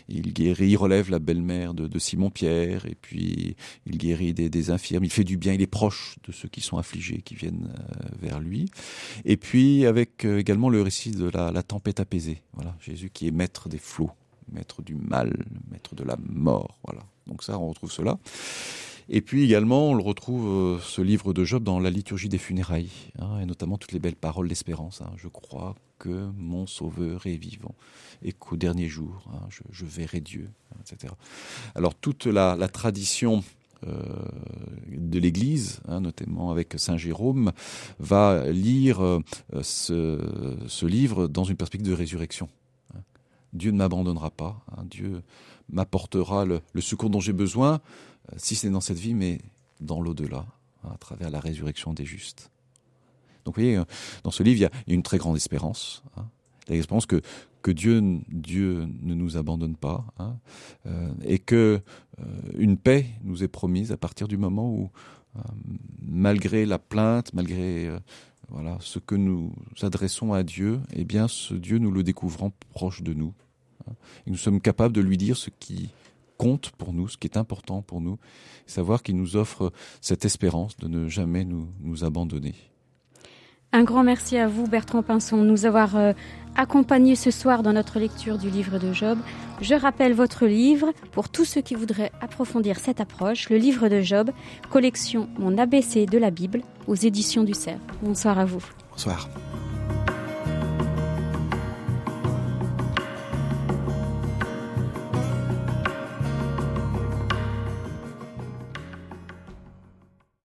Il, guérit, il relève la belle-mère de, Simon-Pierre, et puis il guérit des, des, infirmes, il fait du bien, il est proche de ceux qui sont affligés, qui viennent euh, vers lui. Et puis avec euh, également le récit de la, la, tempête apaisée. Voilà, Jésus qui est maître des flots, maître du mal, maître de la mort. Voilà. Donc ça, on retrouve cela. Et puis également, on le retrouve, euh, ce livre de Job, dans la liturgie des funérailles, hein, et notamment toutes les belles paroles d'espérance. Hein. Je crois que mon Sauveur est vivant, et qu'au dernier jour, hein, je, verrai Dieu, etc. Alors toute la, tradition euh, de l'Église, notamment avec Saint Jérôme, va lire euh, ce, livre dans une perspective de résurrection. Dieu ne m'abandonnera pas, Dieu m'apportera le, secours dont j'ai besoin, si c'est dans cette vie, mais dans l'au-delà, à travers la résurrection des justes. Donc vous voyez, euh, dans ce livre, il y a une très grande espérance. Hein, l'espérance que, que Dieu, Dieu ne nous abandonne pas hein, euh, et que euh, une paix nous est promise à partir du moment où, euh, malgré la plainte, malgré euh, voilà ce que nous adressons à Dieu, eh bien ce Dieu nous le découvrons proche de nous. Hein, et nous sommes capables de lui dire ce qui compte pour nous, ce qui est important pour nous, savoir qu'il nous offre cette espérance de ne jamais nous, nous abandonner. Un grand merci à vous, Bertrand Pinson, de nous avoir euh, accompagnés ce soir dans notre lecture du livre de Job. Je rappelle votre livre pour tous ceux qui voudraient approfondir cette approche, le livre de Job, collection Mon ABC de la Bible, aux éditions du Cerf. Bonsoir à vous. Bonsoir.